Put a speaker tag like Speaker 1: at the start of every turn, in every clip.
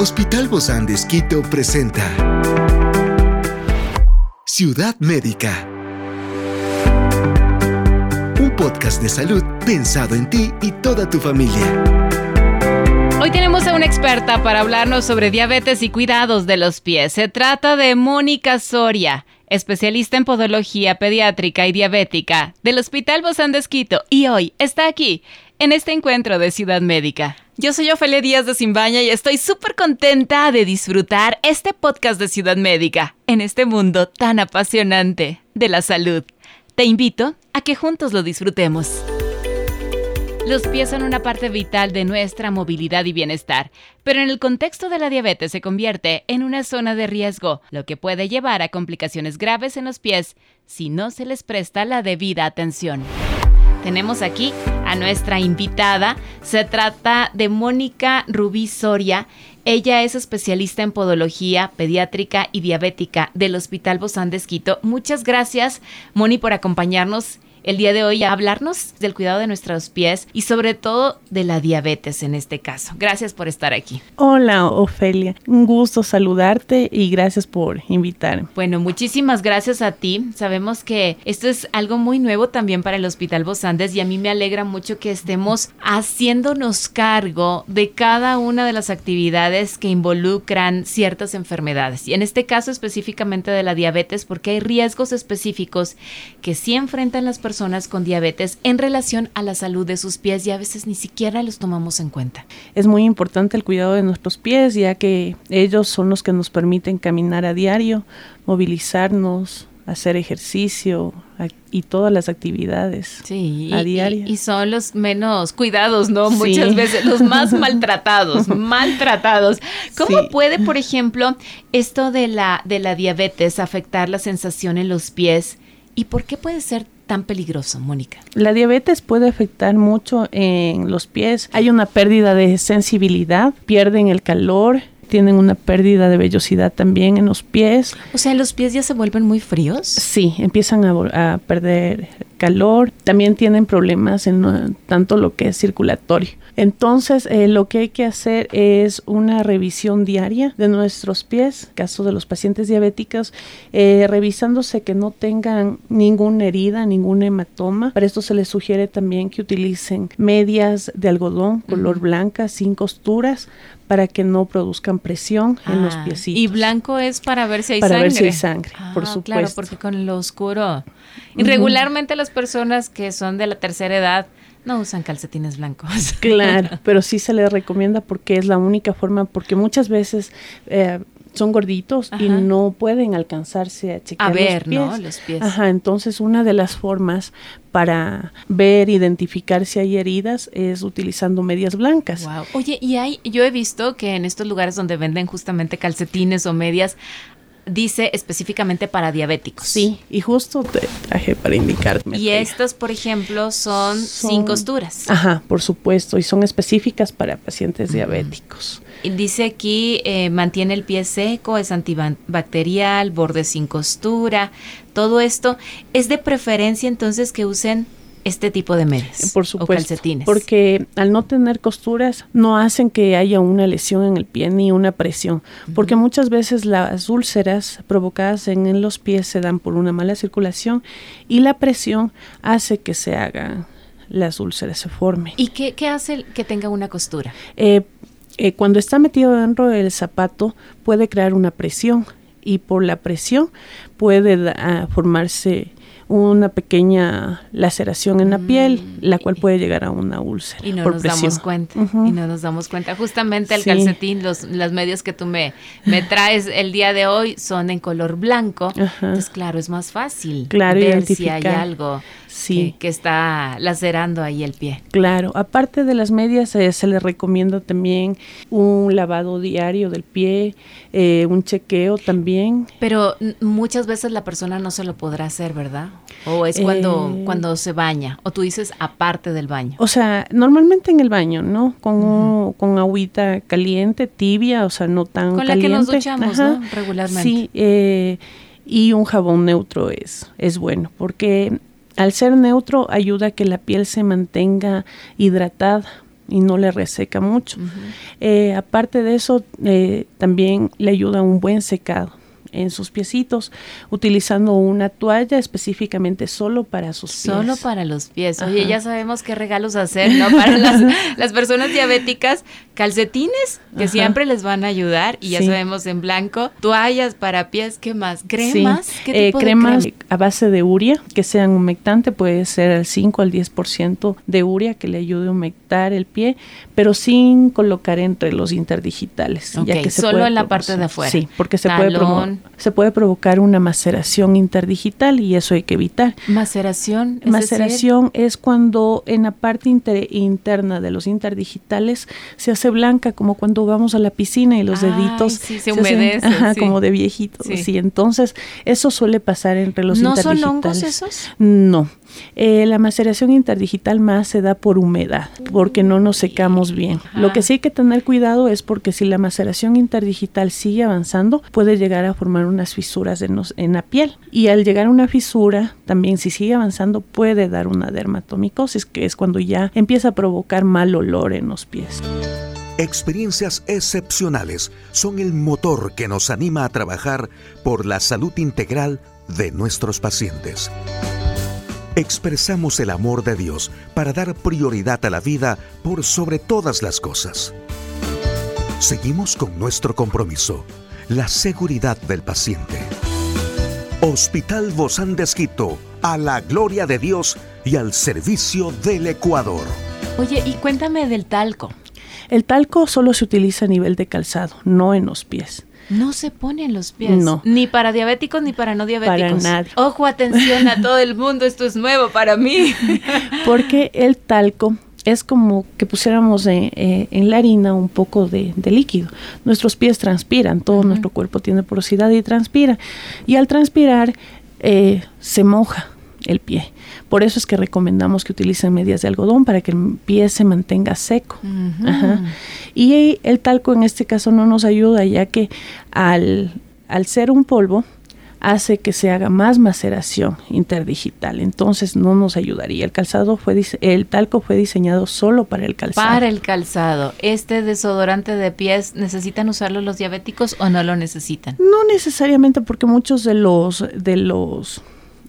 Speaker 1: Hospital Bozán de Esquito presenta Ciudad Médica. Un podcast de salud pensado en ti y toda tu familia.
Speaker 2: Hoy tenemos a una experta para hablarnos sobre diabetes y cuidados de los pies. Se trata de Mónica Soria, especialista en podología pediátrica y diabética del Hospital Bozán de Esquito, y hoy está aquí en este encuentro de Ciudad Médica. Yo soy Ofelia Díaz de Simbaña y estoy súper contenta de disfrutar este podcast de Ciudad Médica en este mundo tan apasionante de la salud. Te invito a que juntos lo disfrutemos. Los pies son una parte vital de nuestra movilidad y bienestar, pero en el contexto de la diabetes se convierte en una zona de riesgo, lo que puede llevar a complicaciones graves en los pies si no se les presta la debida atención. Tenemos aquí a nuestra invitada. Se trata de Mónica Rubí Soria. Ella es especialista en podología pediátrica y diabética del Hospital Bozán de Esquito. Muchas gracias, Moni, por acompañarnos el día de hoy a hablarnos del cuidado de nuestros pies y sobre todo de la diabetes en este caso. Gracias por estar aquí.
Speaker 3: Hola Ofelia, un gusto saludarte y gracias por invitarme.
Speaker 2: Bueno, muchísimas gracias a ti. Sabemos que esto es algo muy nuevo también para el Hospital Bosandes y a mí me alegra mucho que estemos haciéndonos cargo de cada una de las actividades que involucran ciertas enfermedades y en este caso específicamente de la diabetes porque hay riesgos específicos que sí enfrentan las personas con diabetes en relación a la salud de sus pies y a veces ni siquiera los tomamos en cuenta.
Speaker 3: Es muy importante el cuidado de nuestros pies ya que ellos son los que nos permiten caminar a diario, movilizarnos, hacer ejercicio y todas las actividades
Speaker 2: sí,
Speaker 3: a diario.
Speaker 2: Y, son los menos cuidados, ¿no? Muchas veces los más maltratados, maltratados. ¿Cómo puede, por ejemplo, esto de la, de la diabetes afectar la sensación en los pies? ¿Y por qué puede ser tan peligroso, Mónica?
Speaker 3: La diabetes puede afectar mucho en los pies. Hay una pérdida de sensibilidad, pierden el calor, tienen una pérdida de vellosidad también en los pies.
Speaker 2: O sea, ¿los pies ya se vuelven muy fríos?
Speaker 3: Sí, empiezan a, a perder calor. También tienen problemas en tanto lo que es circulatorio. Entonces, eh, lo que hay que hacer es una revisión diaria de nuestros pies, caso de los pacientes diabéticos, eh, revisándose que no tengan ninguna herida, ningún hematoma. Para esto se les sugiere también que utilicen medias de algodón color blanca, sin costuras, para que no produzcan presión en los ah, piecitos.
Speaker 2: Y blanco es para ver si hay
Speaker 3: sangre.
Speaker 2: Para
Speaker 3: ver si hay sangre, por supuesto.
Speaker 2: Claro, porque con lo oscuro. Y regularmente las personas que son de la tercera edad no usan calcetines blancos.
Speaker 3: Claro, pero sí se les recomienda porque es la única forma, porque muchas veces eh, son gorditos y no pueden alcanzarse a chequear
Speaker 2: a ver,
Speaker 3: los pies.
Speaker 2: ¿no? Los pies.
Speaker 3: Ajá, entonces una de las formas para ver, identificar si hay heridas es utilizando medias blancas.
Speaker 2: Wow. Oye, y hay, yo he visto que en estos lugares donde venden justamente calcetines o medias, dice específicamente para diabéticos.
Speaker 3: Sí, y justo te traje para indicarme.
Speaker 2: Y estas, por ejemplo, son, sin costuras.
Speaker 3: Ajá, por supuesto, y son específicas para pacientes diabéticos.
Speaker 2: Y dice aquí, eh, mantiene el pie seco, es antibacterial, borde sin costura, todo esto. Es de preferencia entonces que usen este tipo de medias
Speaker 3: Por supuesto,
Speaker 2: o calcetines.
Speaker 3: Porque al no tener costuras no hacen que haya una lesión en el pie ni una presión, porque muchas veces las úlceras provocadas en, los pies se dan por una mala circulación y la presión hace que se hagan las úlceras, se formen.
Speaker 2: ¿Y qué, hace que tenga una costura?
Speaker 3: Eh, eh, cuando está metido dentro del zapato puede crear una presión y por la presión puede formarse una pequeña laceración en la piel, mm, la cual puede llegar a una úlcera.
Speaker 2: Y no nos damos cuenta. Y no nos damos cuenta. Justamente el calcetín, los, las medias que tú me, me traes el día de hoy son en color blanco. Entonces, claro, es más fácil
Speaker 3: claro,
Speaker 2: ver si hay algo sí. que, está lacerando ahí el pie.
Speaker 3: Claro, aparte de las medias, eh, se le recomienda también un lavado diario del pie, eh, un chequeo también.
Speaker 2: Pero muchas veces la persona no se lo podrá hacer, ¿verdad? O es cuando, eh, cuando se baña, o tú dices aparte del baño.
Speaker 3: O sea, normalmente en el baño, ¿no? Con, con agüita caliente, tibia, o sea, no tan caliente. Con la que nos
Speaker 2: duchamos, ¿no? Regularmente.
Speaker 3: Sí, y un jabón neutro es, es bueno, porque al ser neutro ayuda a que la piel se mantenga hidratada y no le reseca mucho. Eh, aparte de eso, eh, también le ayuda un buen secado en sus piecitos, utilizando una toalla específicamente solo para sus
Speaker 2: pies. Solo para los pies. Oye, ya sabemos qué regalos hacer, ¿no? Para las, personas diabéticas, calcetines, que siempre les van a ayudar, y ya sabemos en blanco, toallas para pies, ¿qué más? ¿Cremas?
Speaker 3: ¿Qué eh, cremas a base de uria, que sean humectante, puede ser el 5 al 10% de uria que le ayude a humectar el pie, pero sin colocar entre los interdigitales.
Speaker 2: ya que se solo en la parte de afuera.
Speaker 3: Sí, porque se puede se puede provocar una maceración interdigital y eso hay que evitar.
Speaker 2: Maceración.
Speaker 3: ¿es maceración es cuando en la parte interna de los interdigitales se hace blanca, como cuando vamos a la piscina y los deditos
Speaker 2: se, humedecen,
Speaker 3: como de viejitos. Sí. entonces eso suele pasar entre los interdigitales.
Speaker 2: ¿No son hongos esos?
Speaker 3: No. Eh, la maceración interdigital más se da por humedad, porque no nos secamos bien. Lo que sí hay que tener cuidado es porque si la maceración interdigital sigue avanzando, puede llegar a formar unas fisuras en, en la piel. Y al llegar a una fisura, también si sigue avanzando, puede dar una dermatomicosis, que es cuando ya empieza a provocar mal olor en los pies.
Speaker 1: Experiencias excepcionales son el motor que nos anima a trabajar por la salud integral de nuestros pacientes expresamos el amor de Dios para dar prioridad a la vida por sobre todas las cosas. Seguimos con nuestro compromiso, la seguridad del paciente. Hospital Bozán de Esquito, a la gloria de Dios y al servicio del Ecuador.
Speaker 2: Oye, y cuéntame del talco.
Speaker 3: El talco solo se utiliza a nivel de calzado, no en los pies.
Speaker 2: No se pone en los pies. No. Ni para diabéticos ni para no diabéticos.
Speaker 3: Para nadie.
Speaker 2: Ojo, atención a todo el mundo, esto es nuevo para mí.
Speaker 3: Porque el talco es como que pusiéramos en, eh, la harina un poco de, líquido. Nuestros pies transpiran, todo nuestro cuerpo tiene porosidad y transpira. Y al transpirar eh, se moja el pie. Por eso es que recomendamos que utilicen medias de algodón para que el pie se mantenga seco. Y el talco en este caso no nos ayuda ya que al, al ser un polvo, hace que se haga más maceración interdigital. Entonces no nos ayudaría. El calzado fue el talco fue diseñado solo para el calzado.
Speaker 2: Para el calzado. Este desodorante de pies necesitan usarlo los diabéticos o no lo necesitan?
Speaker 3: No necesariamente porque muchos de los de los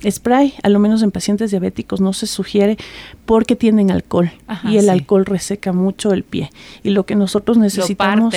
Speaker 3: spray, a lo menos en pacientes diabéticos, no se sugiere porque tienen alcohol y el alcohol reseca mucho el pie. Y lo que nosotros necesitamos,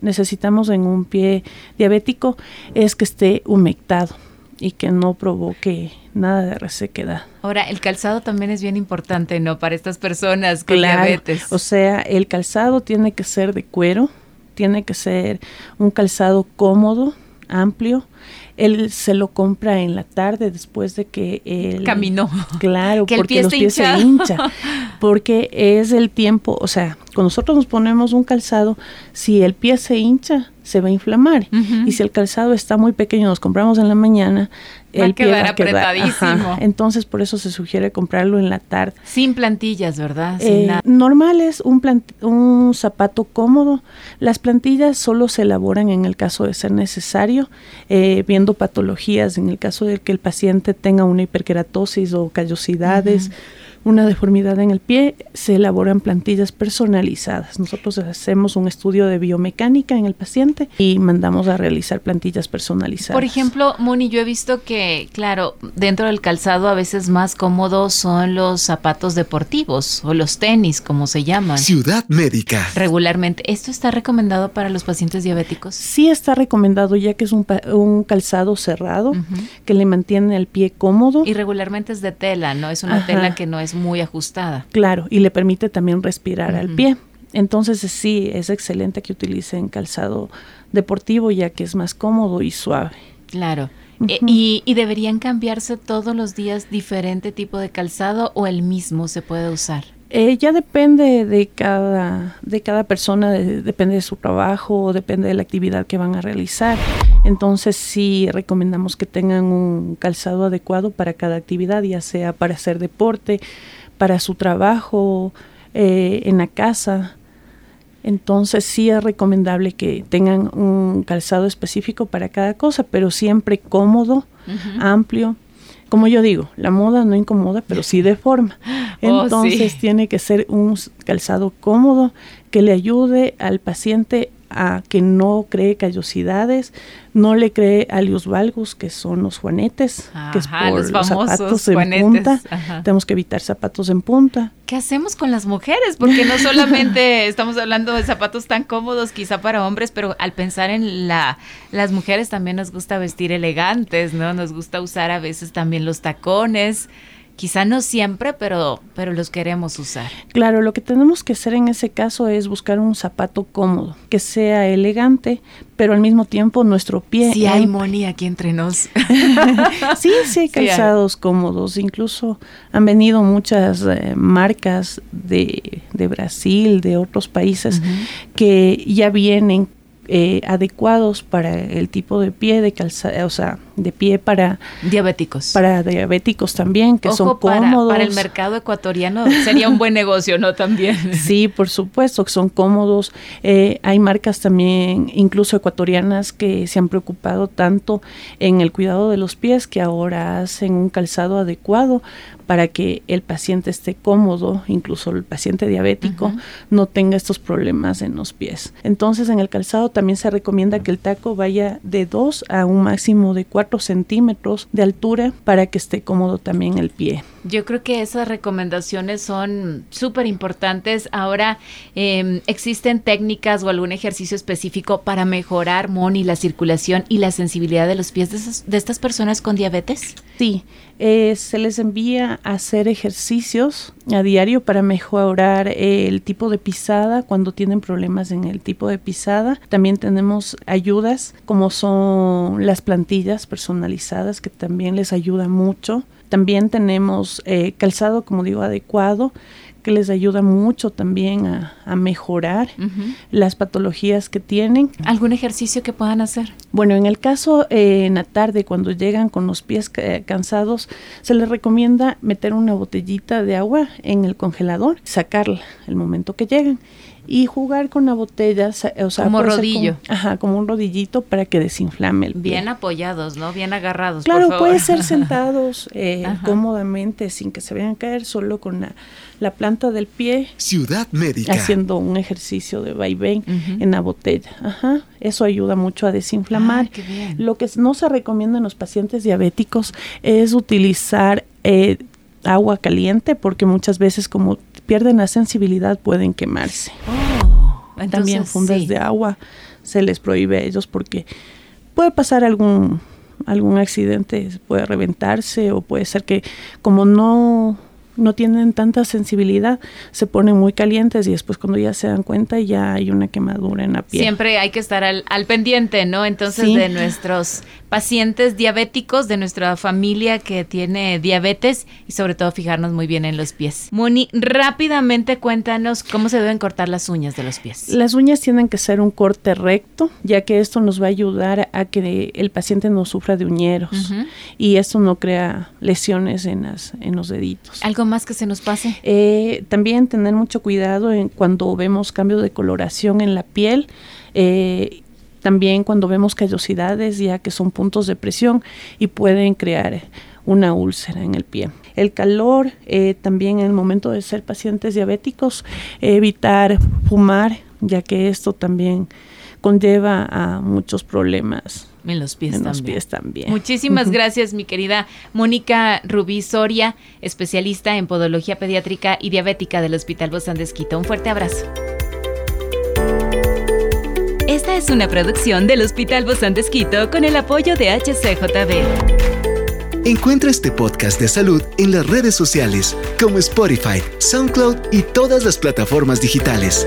Speaker 3: necesitamos en un pie diabético es que esté humectado y que no provoque nada de resequedad.
Speaker 2: Ahora, el calzado también es bien importante, ¿no? Para estas personas con diabetes.
Speaker 3: O sea, el calzado tiene que ser de cuero, tiene que ser un calzado cómodo, amplio, él se lo compra en la tarde después de que él
Speaker 2: caminó.
Speaker 3: Claro, porque los pies se hincha. Porque es el tiempo, o sea, cuando nosotros nos ponemos un calzado, si el pie se hincha, se va a inflamar. Y si el calzado está muy pequeño, nos compramos en la mañana,
Speaker 2: el pie va a quedar apretadísimo.
Speaker 3: Entonces, por eso se sugiere comprarlo en la tarde.
Speaker 2: Sin plantillas, ¿verdad? Sin
Speaker 3: eh, Normal es un, un zapato cómodo. Las plantillas solo se elaboran en el caso de ser necesario, eh, viendo patologías, en el caso de que el paciente tenga una hiperkeratosis o callosidades una deformidad en el pie, se elaboran plantillas personalizadas. Nosotros hacemos un estudio de biomecánica en el paciente y mandamos a realizar plantillas personalizadas.
Speaker 2: Por ejemplo, Moni, yo he visto que, claro, dentro del calzado a veces más cómodos son los zapatos deportivos o los tenis, como se llaman.
Speaker 1: Ciudad Médica.
Speaker 2: Regularmente. ¿Esto está recomendado para los pacientes diabéticos?
Speaker 3: Sí está recomendado ya que es un, calzado cerrado que le mantiene el pie cómodo.
Speaker 2: Y regularmente es de tela, ¿no? Es una tela que no es muy ajustada.
Speaker 3: Claro, y le permite también respirar al pie. Entonces sí, es excelente que utilicen calzado deportivo ya que es más cómodo y suave.
Speaker 2: Claro. Eh, y, y, deberían cambiarse todos los días diferente tipo de calzado o el mismo se puede usar?
Speaker 3: Eh, ya depende de cada, de cada persona, depende de su trabajo, depende de la actividad que van a realizar. Entonces sí recomendamos que tengan un calzado adecuado para cada actividad, ya sea para hacer deporte, para su trabajo, eh, en la casa. Entonces sí es recomendable que tengan un calzado específico para cada cosa, pero siempre cómodo, amplio, como yo digo, la moda no incomoda, pero sí deforma.
Speaker 2: Oh,
Speaker 3: Entonces tiene que ser un calzado cómodo que le ayude al paciente a que no cree callosidades, no le cree alios valgus, que son los juanetes, que es por
Speaker 2: los
Speaker 3: zapatos en punta.
Speaker 2: Ajá.
Speaker 3: Tenemos que evitar zapatos en punta.
Speaker 2: ¿Qué hacemos con las mujeres? Porque no solamente estamos hablando de zapatos tan cómodos quizá para hombres, pero al pensar en la las mujeres también nos gusta vestir elegantes, ¿no? Nos gusta usar a veces también los tacones. Quizá no siempre, pero pero los queremos usar.
Speaker 3: Claro, lo que tenemos que hacer en ese caso es buscar un zapato cómodo, que sea elegante, pero al mismo tiempo nuestro pie.
Speaker 2: Si hay Moni aquí entre nos.
Speaker 3: sí, sí hay
Speaker 2: Sí hay.
Speaker 3: calzados cómodos. Incluso han venido muchas eh, marcas de, de Brasil, de otros países, que ya vienen eh, adecuados para el tipo de pie de calzado, o sea, de pie para,
Speaker 2: Diabéticos.
Speaker 3: para diabéticos también, que
Speaker 2: Ojo,
Speaker 3: son cómodos.
Speaker 2: para el mercado ecuatoriano sería un buen negocio, ¿no? También.
Speaker 3: Sí, por supuesto, que son cómodos. Eh, hay marcas también, incluso ecuatorianas, que se han preocupado tanto en el cuidado de los pies que ahora hacen un calzado adecuado para que el paciente esté cómodo, incluso el paciente diabético, no tenga estos problemas en los pies. Entonces, en el calzado también se recomienda que el taco vaya de 2 a un máximo de 4 centímetros de altura para que esté cómodo también el pie.
Speaker 2: Yo creo que esas recomendaciones son súper importantes. Ahora, eh, ¿existen técnicas o algún ejercicio específico para mejorar, Moni, la circulación y la sensibilidad de los pies de, esas- de estas personas con diabetes?
Speaker 3: Sí, eh, se les envía a hacer ejercicios a diario para mejorar el tipo de pisada cuando tienen problemas en el tipo de pisada. También tenemos ayudas como son las plantillas personalizadas que también les ayuda mucho. También tenemos eh, calzado, como digo, adecuado que les ayuda mucho también a, a mejorar las patologías que tienen.
Speaker 2: ¿Algún ejercicio que puedan hacer?
Speaker 3: Bueno, en el caso eh, en la tarde, cuando llegan con los pies ca- cansados, se les recomienda meter una botellita de agua en el congelador, sacarla el momento que llegan y jugar con la botella, o sea,
Speaker 2: Como rodillo.
Speaker 3: como- ajá, como un rodillito para que desinflame el pie.
Speaker 2: Bien apoyados, ¿no? Bien agarrados.
Speaker 3: Claro,
Speaker 2: por favor.
Speaker 3: puede ser sentados eh, cómodamente sin que se vean caer, solo con la, la planta del pie
Speaker 1: Ciudad Médica.
Speaker 3: haciendo un ejercicio de vaivén en la botella. Ajá, eso ayuda mucho a desinflamar.
Speaker 2: Ay, qué bien.
Speaker 3: Lo que no se recomienda en los pacientes diabéticos es utilizar eh, agua caliente porque muchas veces como pierden la sensibilidad pueden quemarse.
Speaker 2: Oh, entonces,
Speaker 3: También fundas
Speaker 2: sí.
Speaker 3: de agua se les prohíbe a ellos porque puede pasar algún algún accidente, puede reventarse o puede ser que como no no tienen tanta sensibilidad, se ponen muy calientes y después cuando ya se dan cuenta ya hay una quemadura en la piel.
Speaker 2: Siempre hay que estar al, al pendiente, ¿no? Entonces,
Speaker 3: Sí.
Speaker 2: de nuestros pacientes diabéticos, de nuestra familia que tiene diabetes y sobre todo fijarnos muy bien en los pies. Moni, rápidamente cuéntanos cómo se deben cortar las uñas de los pies.
Speaker 3: Las uñas tienen que ser un corte recto, ya que esto nos va a ayudar a que el paciente no sufra de uñeros y esto no crea lesiones en, las, en los deditos.
Speaker 2: ¿Algo más que se nos pase?
Speaker 3: Eh, también tener mucho cuidado en cuando vemos cambios de coloración en la piel. eh, también cuando vemos callosidades, ya que son puntos de presión y pueden crear una úlcera en el pie. El calor, eh, también en el momento de ser pacientes diabéticos, evitar fumar, ya que esto también conlleva a muchos problemas
Speaker 2: En los pies
Speaker 3: en
Speaker 2: también.
Speaker 3: los pies también.
Speaker 2: Muchísimas gracias, mi querida Mónica Rubí Soria, especialista en podología pediátrica y diabética del Hospital Bozán de Esquito. Un fuerte abrazo. Esta es una producción del Hospital Bozán de Esquito con el apoyo de HCJB.
Speaker 4: Encuentra este podcast de salud en las redes sociales como Spotify, SoundCloud y todas las plataformas digitales.